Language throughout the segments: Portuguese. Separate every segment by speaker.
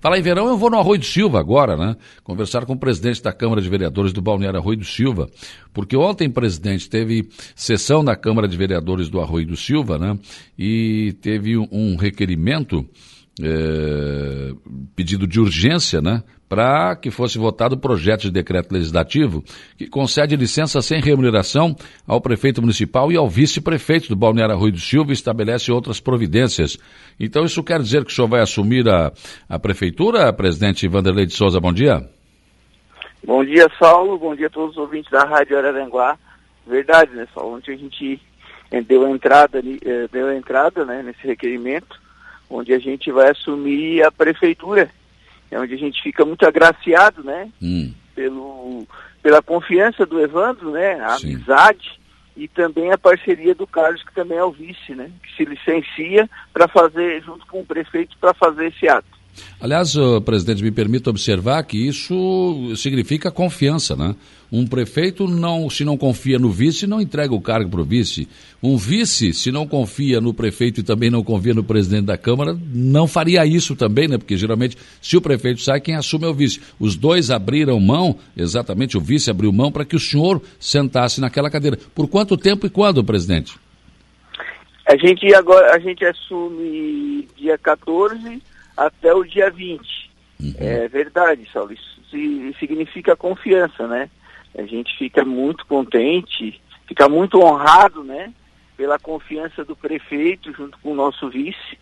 Speaker 1: Falar em verão, eu vou no Arroio do Silva agora, né? Conversar com o presidente da Câmara de Vereadores do Balneário Arroio do Silva, porque ontem, presidente, teve sessão na Câmara de Vereadores do Arroio do Silva, né? E teve um requerimento é, pedido de urgência, né, para que fosse votado o projeto de decreto legislativo que concede licença sem remuneração ao prefeito municipal e ao vice-prefeito do Balneário Rui do Silva e estabelece outras providências. Então isso quer dizer que o senhor vai assumir a, a prefeitura, presidente Vanderlei de Souza, bom dia.
Speaker 2: Bom dia, Saulo, bom dia a todos os ouvintes da Rádio Araranguá. Verdade, né, Saulo? Ontem a gente eh, deu entrada, eh, deu entrada né, nesse requerimento onde a gente vai assumir a prefeitura, é onde a gente fica muito agraciado, né? Hum. Pelo, pela confiança do Evandro, né? A Sim. amizade e também a parceria do Carlos, que também é o vice, né? Que se licencia para fazer, junto com o prefeito, para fazer esse ato.
Speaker 1: Aliás, presidente, me permita observar que isso significa confiança, né? Um prefeito, não, se não confia no vice, não entrega o cargo para o vice. Um vice, se não confia no prefeito e também não confia no presidente da Câmara, não faria isso também, né? Porque geralmente, se o prefeito sai, quem assume é o vice. Os dois abriram mão, exatamente, o vice abriu mão para que o senhor sentasse naquela cadeira. Por quanto tempo e quando, presidente?
Speaker 2: A gente agora, a gente assume dia 14 até o dia 20. Uhum. É verdade, Saulo. Isso significa confiança, né? A gente fica muito contente, fica muito honrado, né? Pela confiança do prefeito junto com o nosso vice.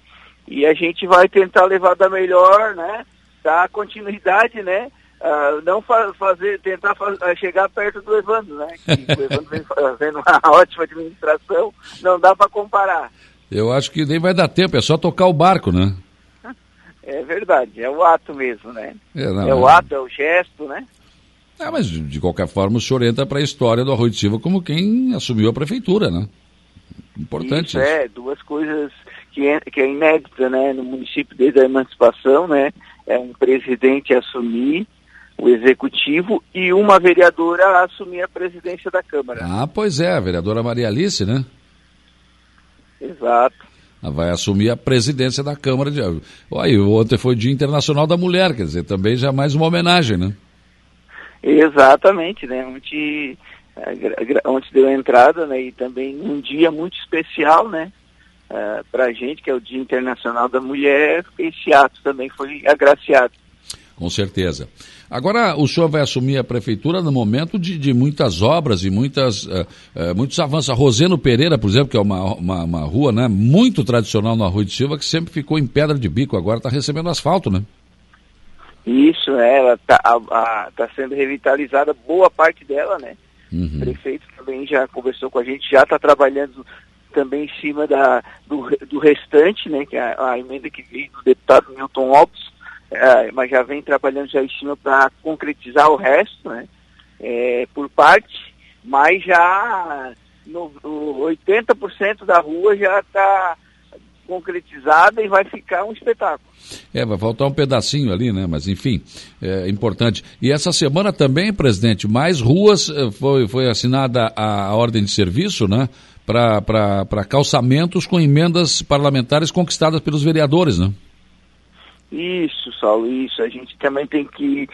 Speaker 2: E a gente vai tentar levar da melhor, né? Dar continuidade, né? Uh, não fa fazer, tentar fa chegar perto do Evandro, né? Que o Evandro vem fazendo uma ótima administração, não dá para comparar.
Speaker 1: Eu acho que nem vai dar tempo, é só tocar o barco, né?
Speaker 2: É verdade, é o ato mesmo, né? É, não, é o é. ato, é o gesto, né?
Speaker 1: É, mas de qualquer forma o senhor entra para a história do Arroio de Silva como quem assumiu a prefeitura, né? Importante
Speaker 2: isso. isso. É, duas coisas que é, que é inédita, né? No município desde a emancipação, né? É um presidente assumir o executivo e uma vereadora assumir a presidência da Câmara.
Speaker 1: Ah, pois é, a vereadora Maria Alice, né?
Speaker 2: Exato
Speaker 1: vai assumir a presidência da Câmara de. Olha, ontem foi o Dia Internacional da Mulher, quer dizer, também já mais uma homenagem, né?
Speaker 2: Exatamente, né? Ontem, ontem deu entrada, né? E também um dia muito especial, né? Uh, é, para a gente, que é o Dia Internacional da Mulher, esse ato também foi agraciado.
Speaker 1: Com certeza. Agora, o senhor vai assumir a prefeitura no momento de, de muitas obras e muitas, uh, uh, muitos avanços. A Roseno Pereira, por exemplo, que é uma, uma, uma, rua né, muito tradicional no Arroio de Silva, que sempre ficou em pedra de bico, agora está recebendo asfalto, né?
Speaker 2: Isso, é, ela está tá sendo revitalizada, boa parte dela, né? Uhum. O prefeito também já conversou com a gente, já está trabalhando também em cima da, do, do restante, né? Que é a, a emenda que veio do deputado Milton Alves é, mas já vem trabalhando já em cima para concretizar o resto, né? É, por parte, mas já no, no 80% da rua já está concretizada e vai ficar um espetáculo.
Speaker 1: É, vai faltar um pedacinho ali, né? Mas enfim, é importante. E essa semana também, presidente, mais ruas eh, foi, foi assinada a ordem de serviço, né? Para calçamentos com emendas parlamentares conquistadas pelos vereadores, né?
Speaker 2: Isso, Saulo, isso. A gente também tem que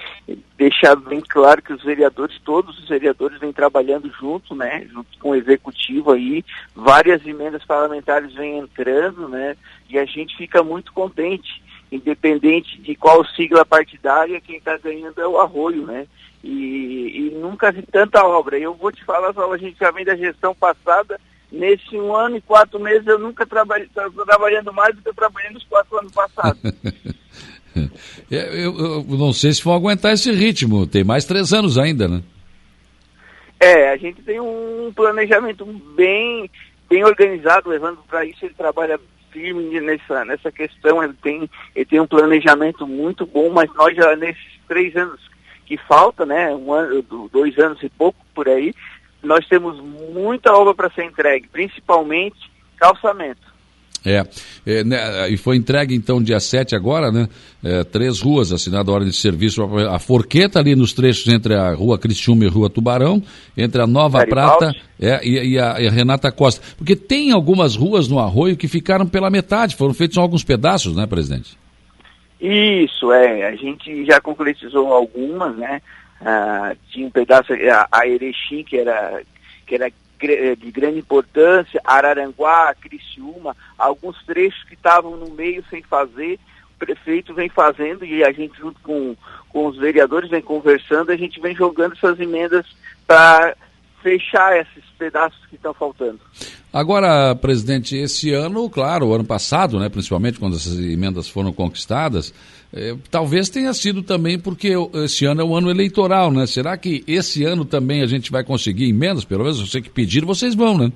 Speaker 2: deixar bem claro que os vereadores, todos os vereadores vêm trabalhando junto, né, junto com o executivo aí, várias emendas parlamentares vêm entrando, né, e a gente fica muito contente, independente de qual sigla partidária, quem está ganhando é o arroio, né, e, e, nunca vi tanta obra. Eu vou te falar, Saulo, a gente já vem da gestão passada, Nesse um ano e quatro meses eu nunca trabalhei, trabalhando mais do que eu trabalhei nos quatro anos passados.
Speaker 1: É, eu, eu, não sei se vão aguentar esse ritmo, tem mais três anos ainda, né?
Speaker 2: É, a gente tem um planejamento bem, bem organizado, levando para isso ele trabalha firme nessa, nessa questão, ele tem, ele tem um planejamento muito bom, mas nós já nesses três anos que falta, né, um ano, dois anos e pouco por aí, nós temos muita obra para ser entregue, principalmente calçamento.
Speaker 1: É, é né, e foi entregue então dia 7 agora, né? É, três ruas, assinada a ordem de serviço, a Forqueta ali nos trechos entre a rua Cristiúma e a rua Tubarão, entre a Nova Garibaldi. Prata é, e, e, a, e, a, Renata Costa. Porque tem algumas ruas no Arroio que ficaram pela metade, foram feitos alguns pedaços, né, presidente?
Speaker 2: Isso, é. A gente já concretizou algumas, né? Ah, tinha um pedaço, a, a Erechim, que era, que era de grande importância, Araranguá, Criciúma, alguns trechos que estavam no meio sem fazer, o prefeito vem fazendo e a gente junto com, com os vereadores vem conversando, a gente vem jogando essas emendas para fechar esses pedaços que estão faltando.
Speaker 1: Agora, presidente, esse ano, claro, o ano passado, né, principalmente quando essas emendas foram conquistadas, eh, talvez tenha sido também porque esse ano é o ano eleitoral, né? Será que esse ano também a gente vai conseguir emendas? Pelo menos você que pedir, vocês vão, né?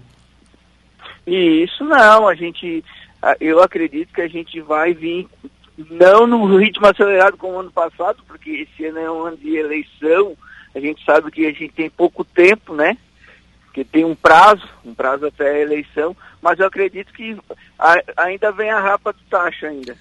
Speaker 2: Isso não, a gente, eu acredito que a gente vai vir não no ritmo acelerado como o ano passado, porque esse ano é um ano de eleição, a gente sabe que a gente tem pouco tempo, né? Que tem um prazo, um prazo até a eleição, mas eu acredito que ainda vem a rapa do taxa ainda.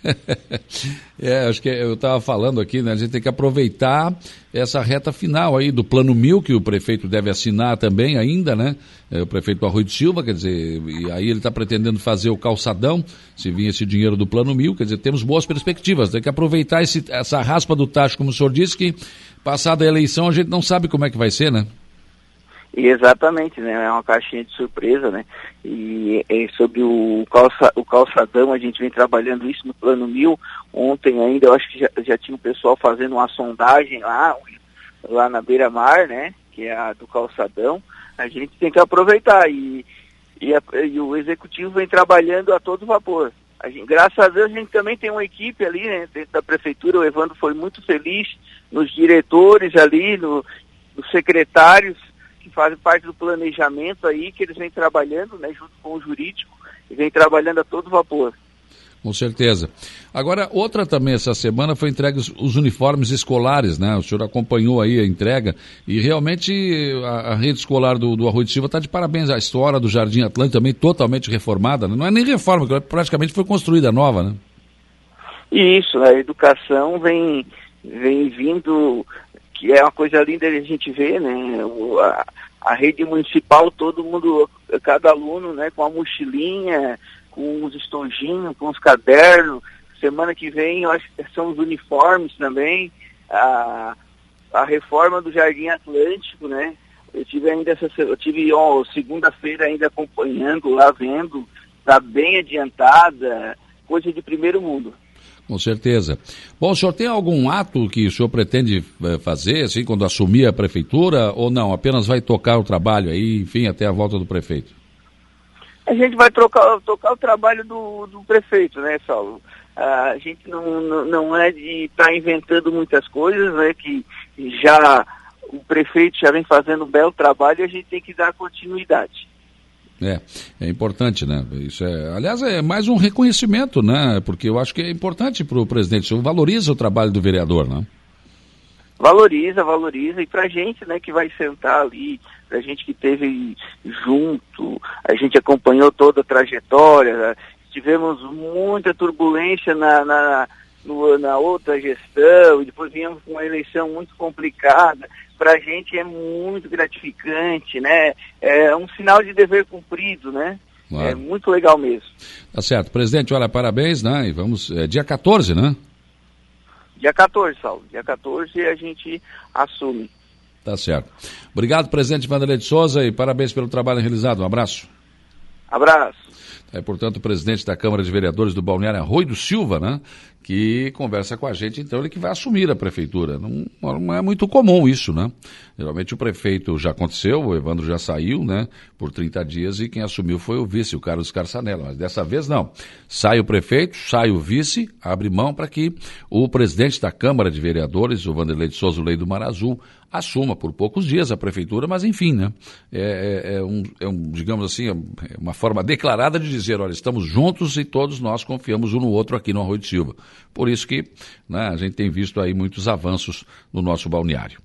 Speaker 1: é, acho que eu estava falando aqui, né? A gente tem que aproveitar essa reta final aí do plano mil que o prefeito deve assinar também ainda, né? É, o prefeito Arroio de Silva, quer dizer, e aí ele está pretendendo fazer o calçadão, se vir esse dinheiro do plano mil, quer dizer, temos boas perspectivas, tem que aproveitar esse, essa raspa do taxa, como o senhor disse, que passada a eleição a gente não sabe como é que vai ser, né?
Speaker 2: Exatamente, né? É uma caixinha de surpresa, né? E, e sobre o, calça, o calçadão, a gente vem trabalhando isso no plano mil. Ontem ainda, eu acho que já, já tinha o pessoal fazendo uma sondagem lá, lá na beira-mar, né? Que é a do calçadão. A gente tem que aproveitar e, e, a, e o executivo vem trabalhando a todo vapor. A gente, graças a Deus a gente também tem uma equipe ali né, dentro da prefeitura, o Evandro foi muito feliz nos diretores ali, no, nos secretários que fazem parte do planejamento aí, que eles vêm trabalhando, né, junto com o jurídico, e vem trabalhando a todo vapor.
Speaker 1: Com certeza. Agora, outra também essa semana foi entregue os, os, uniformes escolares, né? O senhor acompanhou aí a entrega e realmente a, a rede escolar do, do Arroio de Silva está de parabéns. A história do Jardim Atlântico também totalmente reformada, né? Não é nem reforma, praticamente foi construída nova, né?
Speaker 2: Isso, a educação vem, vem vindo que é uma coisa linda a gente ver, né? O, a, a, rede municipal, todo mundo, cada aluno, né, com a mochilinha, com os estojinhos, com os cadernos. Semana que vem, eu acho que são os uniformes também. A, a reforma do Jardim Atlântico, né? Eu tive ainda essa, eu tive segunda-feira ainda acompanhando lá, vendo, está bem adiantada, coisa de primeiro mundo.
Speaker 1: Com certeza. Bom, o senhor tem algum ato que o senhor pretende eh, fazer, assim, quando assumir a prefeitura, ou não? Apenas vai tocar o trabalho aí, enfim, até a volta do prefeito?
Speaker 2: A gente vai trocar, tocar o trabalho do, do prefeito, né, Saulo? a gente não, não, é de estar tá inventando muitas coisas, né, que já o prefeito já vem fazendo um belo trabalho e a gente tem que dar continuidade.
Speaker 1: É, é importante, né? Isso é, aliás, é mais um reconhecimento, né? Porque eu acho que é importante para o presidente. Isso valoriza o trabalho do vereador, né?
Speaker 2: Valoriza, valoriza. E para a gente, né, que vai sentar ali, para a gente que teve junto, a gente acompanhou toda a trajetória, né? tivemos muita turbulência na, na, no, na outra gestão, e depois viemos com uma eleição muito complicada para a gente é muito gratificante, né? É um sinal de dever cumprido, né? Claro. É muito legal mesmo.
Speaker 1: Tá certo. Presidente, olha, parabéns, né? E vamos, é dia 14, né?
Speaker 2: Dia 14, Saulo. Dia 14 a gente assume.
Speaker 1: Tá certo. Obrigado, presidente Vanderlei de Souza, e parabéns pelo trabalho realizado. Um abraço.
Speaker 2: Abraço.
Speaker 1: É, portanto, o presidente da Câmara de Vereadores do Balneário Arroio do Silva, né? Que conversa com a gente, então ele que vai assumir a prefeitura. Não, não é muito comum isso, né? Geralmente o prefeito já aconteceu, o Evandro já saiu, né? Por 30 dias e quem assumiu foi o vice, o Carlos Carçanella. Mas dessa vez não. Sai o prefeito, sai o vice, abre mão para que o presidente da Câmara de Vereadores, o Vanderlei de Souza Lei do Mar Azul, assuma por poucos dias a prefeitura, mas enfim, né? É, é, é, um, é um, digamos assim, é uma forma declarada de dizer, olha, estamos juntos e todos nós confiamos um no outro aqui no Arroio de Silva. Por isso que né, a gente tem visto aí muitos avanços no nosso balneário.